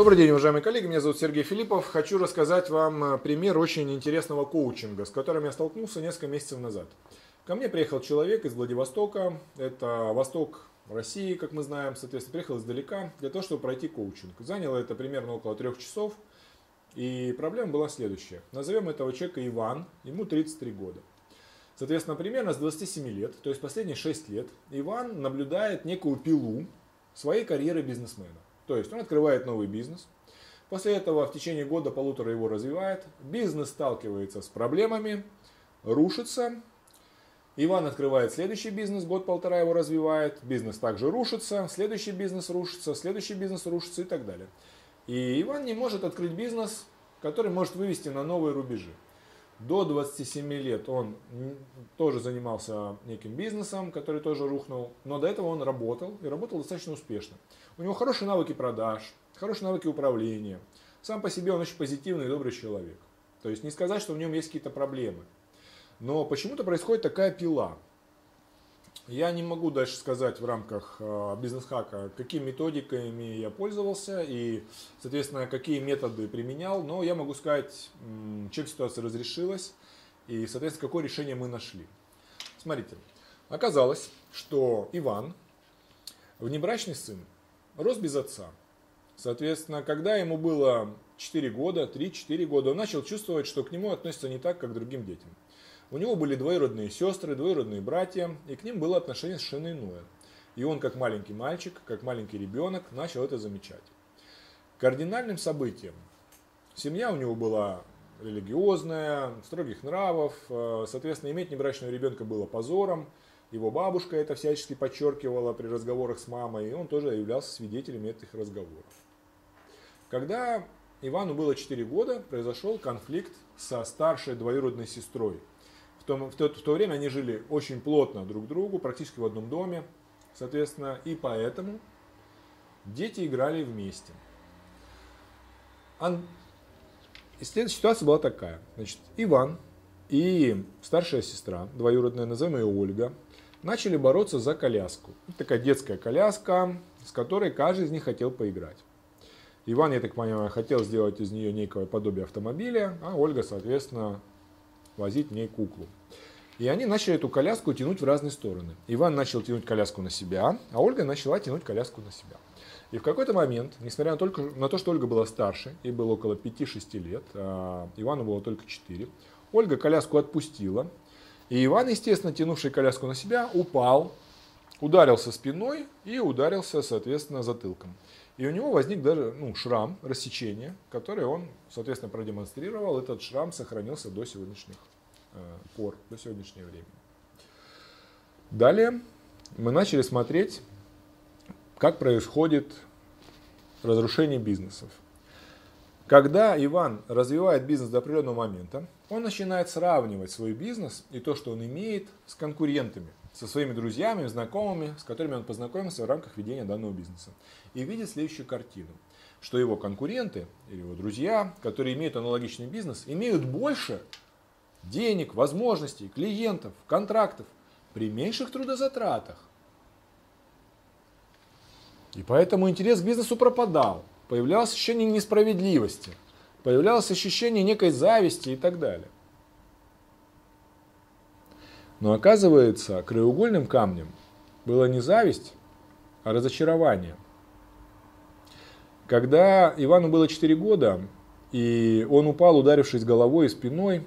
Добрый день, уважаемые коллеги. Меня зовут Сергей Филиппов. Хочу рассказать вам э, пример очень интересного коучинга, с которым я столкнулся несколько месяцев назад. Ко мне приехал человек из Владивостока. Это восток России, как мы знаем. Соответственно, приехал издалека для того, чтобы пройти коучинг. Заняло это примерно около трех часов. И проблема была следующая. Назовем этого человека Иван. Ему 33 года. Соответственно, примерно с 27 лет, то есть последние 6 лет, Иван наблюдает некую пилу своей карьеры бизнесмена. То есть он открывает новый бизнес. После этого в течение года-полутора его развивает. Бизнес сталкивается с проблемами, рушится. Иван открывает следующий бизнес, год-полтора его развивает. Бизнес также рушится, следующий бизнес рушится, следующий бизнес рушится и так далее. И Иван не может открыть бизнес, который может вывести на новые рубежи. До 27 лет он тоже занимался неким бизнесом, который тоже рухнул, но до этого он работал и работал достаточно успешно. У него хорошие навыки продаж, хорошие навыки управления. Сам по себе он очень позитивный и добрый человек. То есть не сказать, что в нем есть какие-то проблемы. Но почему-то происходит такая пила. Я не могу дальше сказать в рамках а, бизнес-хака, какими методиками я пользовался и, соответственно, какие методы применял, но я могу сказать, чем ситуация разрешилась и, соответственно, какое решение мы нашли. Смотрите, оказалось, что Иван, внебрачный сын, рос без отца. Соответственно, когда ему было 4 года, 3-4 года, он начал чувствовать, что к нему относятся не так, как к другим детям. У него были двоюродные сестры, двоюродные братья, и к ним было отношение совершенно иное. И он, как маленький мальчик, как маленький ребенок, начал это замечать. Кардинальным событием семья у него была религиозная, строгих нравов, э, соответственно, иметь небрачного ребенка было позором, его бабушка это всячески подчеркивала при разговорах с мамой, и он тоже являлся свидетелем этих разговоров. Когда Ивану было 4 года, произошел конфликт со старшей двоюродной сестрой, в то, в, то, в то время они жили очень плотно друг к другу, практически в одном доме, соответственно, и поэтому дети играли вместе. Ан... И следующая ситуация была такая. Значит, Иван и старшая сестра, двоюродная, назовем ее Ольга, начали бороться за коляску. такая детская коляска, с которой каждый из них хотел поиграть. Иван, я так понимаю, хотел сделать из нее некое подобие автомобиля, а Ольга, соответственно, возить в ней куклу. И они начали эту коляску тянуть в разные стороны. Иван начал тянуть коляску на себя, а Ольга начала тянуть коляску на себя. И в какой-то момент, несмотря на, только, на то, что Ольга была старше, ей было около 5-6 лет, а Ивану было только 4, Ольга коляску отпустила, и Иван, естественно, тянувший коляску на себя, упал, ударился спиной и ударился, соответственно, затылком. И у него возник даже ну, шрам, рассечение, который он, соответственно, продемонстрировал. Этот шрам сохранился до сегодняшних э, пор, до сегодняшнего времени. Далее мы начали смотреть, как происходит разрушение бизнесов. Когда Иван развивает бизнес до определенного момента, он начинает сравнивать свой бизнес и то, что он имеет, с конкурентами со своими друзьями, знакомыми, с которыми он познакомился в рамках ведения данного бизнеса. И видит следующую картину, что его конкуренты или его друзья, которые имеют аналогичный бизнес, имеют больше денег, возможностей, клиентов, контрактов при меньших трудозатратах. И поэтому интерес к бизнесу пропадал. Появлялось ощущение несправедливости, появлялось ощущение некой зависти и так далее. Но оказывается, краеугольным камнем была не зависть, а разочарование. Когда Ивану было 4 года, и он упал, ударившись головой и спиной,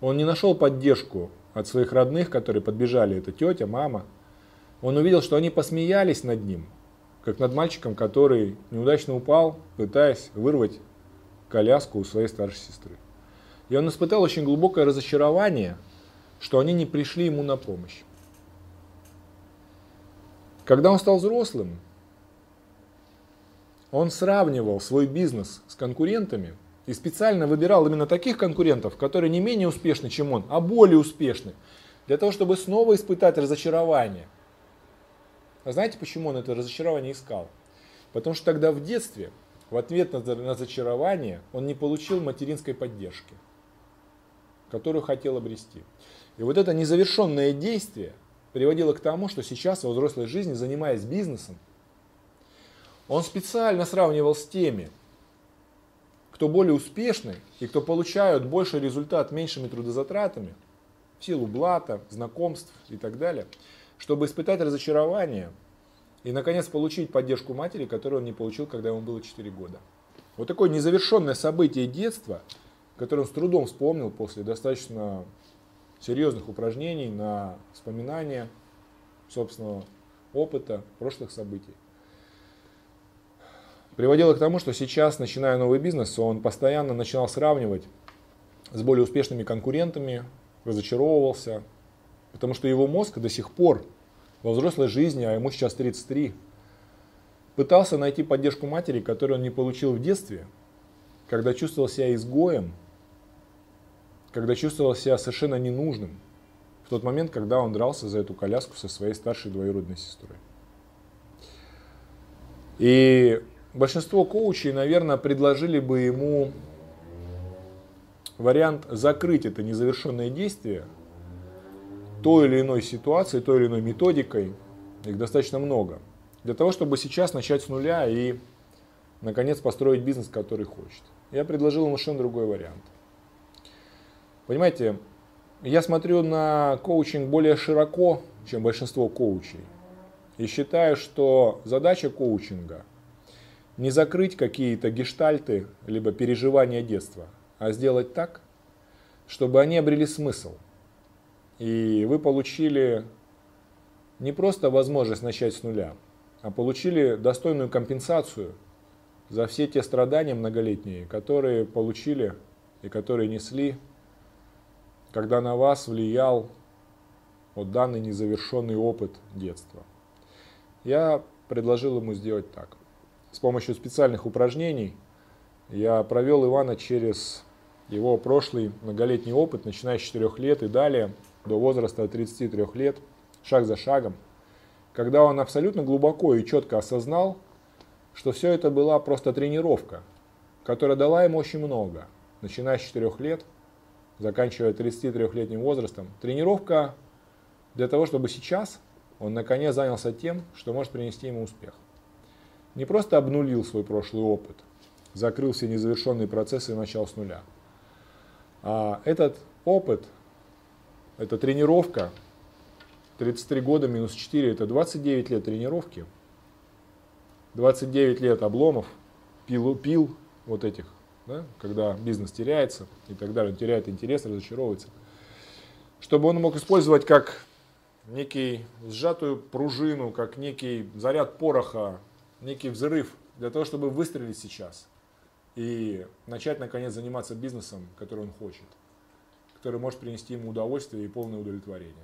он не нашел поддержку от своих родных, которые подбежали, это тетя, мама. Он увидел, что они посмеялись над ним, как над мальчиком, который неудачно упал, пытаясь вырвать коляску у своей старшей сестры. И он испытал очень глубокое разочарование – что они не пришли ему на помощь. Когда он стал взрослым, он сравнивал свой бизнес с конкурентами и специально выбирал именно таких конкурентов, которые не менее успешны, чем он, а более успешны, для того, чтобы снова испытать разочарование. А знаете, почему он это разочарование искал? Потому что тогда в детстве, в ответ на разочарование, он не получил материнской поддержки, которую хотел обрести. И вот это незавершенное действие приводило к тому, что сейчас во взрослой жизни, занимаясь бизнесом, Он специально сравнивал с теми, кто более успешный и кто получают больше результат меньшими трудозатратами, в силу блата, знакомств и так далее, чтобы испытать разочарование и, наконец, получить поддержку матери, которую он не получил, когда ему было 4 года. Вот такое незавершенное событие детства, которое он с трудом вспомнил после достаточно серьезных упражнений на вспоминание собственного опыта, прошлых событий. Приводило к тому, что сейчас, начиная новый бизнес, он постоянно начинал сравнивать с более успешными конкурентами, разочаровывался, потому что его мозг до сих пор во взрослой жизни, а ему сейчас 33, пытался найти поддержку матери, которую он не получил в детстве, когда чувствовал себя изгоем, когда чувствовал себя совершенно ненужным, в тот момент, когда он дрался за эту коляску со своей старшей двоюродной сестрой. И большинство коучей, наверное, предложили бы ему вариант закрыть это незавершенное действие той или иной ситуацией, той или иной методикой, их достаточно много, для того, чтобы сейчас начать с нуля и, наконец, построить бизнес, который хочет. Я предложил ему совершенно другой вариант. Понимаете, я смотрю на коучинг более широко, чем большинство коучей. И считаю, что задача коучинга не закрыть какие-то гештальты, либо переживания детства, а сделать так, чтобы они обрели смысл. И вы получили не просто возможность начать с нуля, а получили достойную компенсацию за все те страдания многолетние, которые получили и которые несли, когда на вас влиял вот данный незавершенный опыт детства. Я предложил ему сделать так с помощью специальных упражнений я провел Ивана через его прошлый многолетний опыт, начиная с 4 лет и далее, до возраста 33 лет, шаг за шагом, когда он абсолютно глубоко и четко осознал, что все это была просто тренировка, которая дала ему очень много, начиная с 4 лет, заканчивая 33-летним возрастом. Тренировка для того, чтобы сейчас он наконец занялся тем, что может принести ему успех не просто обнулил свой прошлый опыт, закрыл все незавершенные процессы и начал с нуля. А этот опыт, эта тренировка, 33 года минус 4, это 29 лет тренировки, 29 лет обломов, пил, пил вот этих, да, когда бизнес теряется и так далее, он теряет интерес, разочаровывается. Чтобы он мог использовать как некий сжатую пружину, как некий заряд пороха некий взрыв для того, чтобы выстрелить сейчас и начать наконец заниматься бизнесом, который он хочет, который может принести ему удовольствие и полное удовлетворение.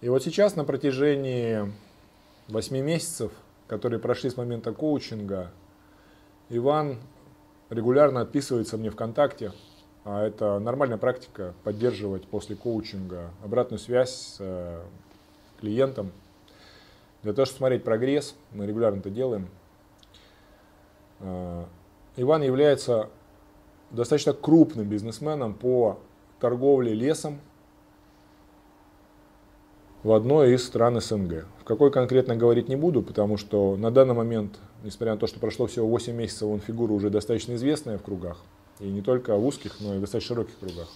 И вот сейчас на протяжении 8 месяцев, которые прошли с момента коучинга, Иван регулярно отписывается мне ВКонтакте, а это нормальная практика поддерживать после коучинга обратную связь с э, клиентом, для того, чтобы смотреть прогресс, мы регулярно это делаем. А, Иван является достаточно крупным бизнесменом по торговле лесом в одной из стран СНГ. В какой конкретно говорить не буду, потому что на данный момент, несмотря на то, что прошло всего 8 месяцев, он фигура уже достаточно известная в кругах. И не только в узких, но и в достаточно широких кругах.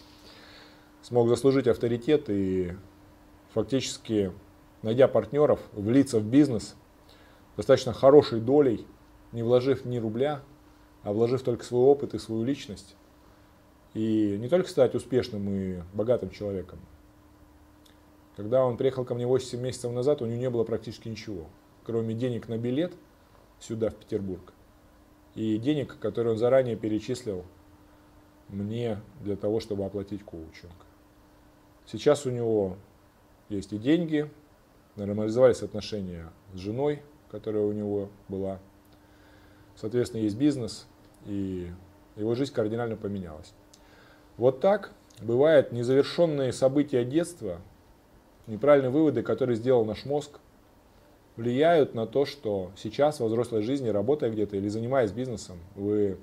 Смог заслужить авторитет и фактически найдя партнеров, влиться в бизнес достаточно хорошей долей, не вложив ни рубля, а вложив только свой опыт и свою личность. И не только стать успешным и богатым человеком. Когда он приехал ко мне 8 месяцев назад, у него не было практически ничего, кроме денег на билет сюда, в Петербург, и денег, которые он заранее перечислил мне для того, чтобы оплатить коучинг. Сейчас у него есть и деньги, нормализовались отношения с женой, которая у него была. Соответственно, есть бизнес, и его жизнь кардинально поменялась. Вот так бывают незавершенные события детства, неправильные выводы, которые сделал наш мозг, влияют на то, что сейчас во взрослой жизни, работая где-то или занимаясь бизнесом, вы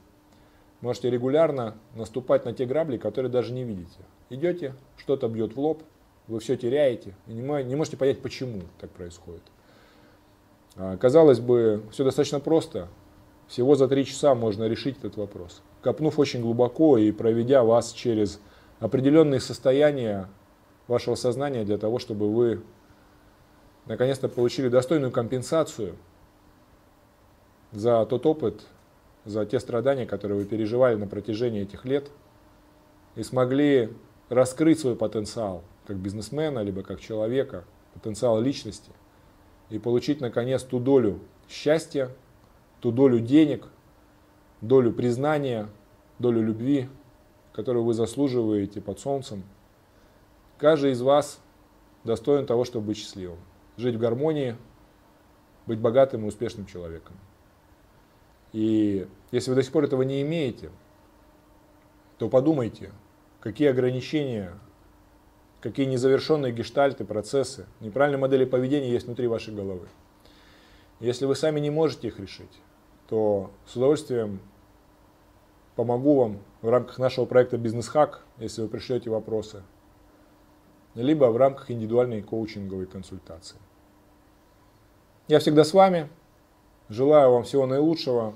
можете регулярно наступать на те грабли, которые даже не видите. Идете, что-то бьет в лоб, вы все теряете, и не можете понять, почему так происходит. А, казалось бы, все достаточно просто. Всего за три часа можно решить этот вопрос. Копнув очень глубоко и проведя вас через определенные состояния вашего сознания для того, чтобы вы наконец-то получили достойную компенсацию за тот опыт, за те страдания, которые вы переживали на протяжении этих лет, и смогли раскрыть свой потенциал как бизнесмена, либо как человека, потенциал личности, и получить наконец ту долю счастья, ту долю денег, долю признания, долю любви, которую вы заслуживаете под солнцем. Каждый из вас достоин того, чтобы быть счастливым, жить в гармонии, быть богатым и успешным человеком. И если вы до сих пор этого не имеете, то подумайте, какие ограничения, какие незавершенные гештальты, процессы, неправильные модели поведения есть внутри вашей головы. Если вы сами не можете их решить, то с удовольствием помогу вам в рамках нашего проекта «Бизнес-хак», если вы пришлете вопросы, либо в рамках индивидуальной коучинговой консультации. Я всегда с вами. Желаю вам всего наилучшего.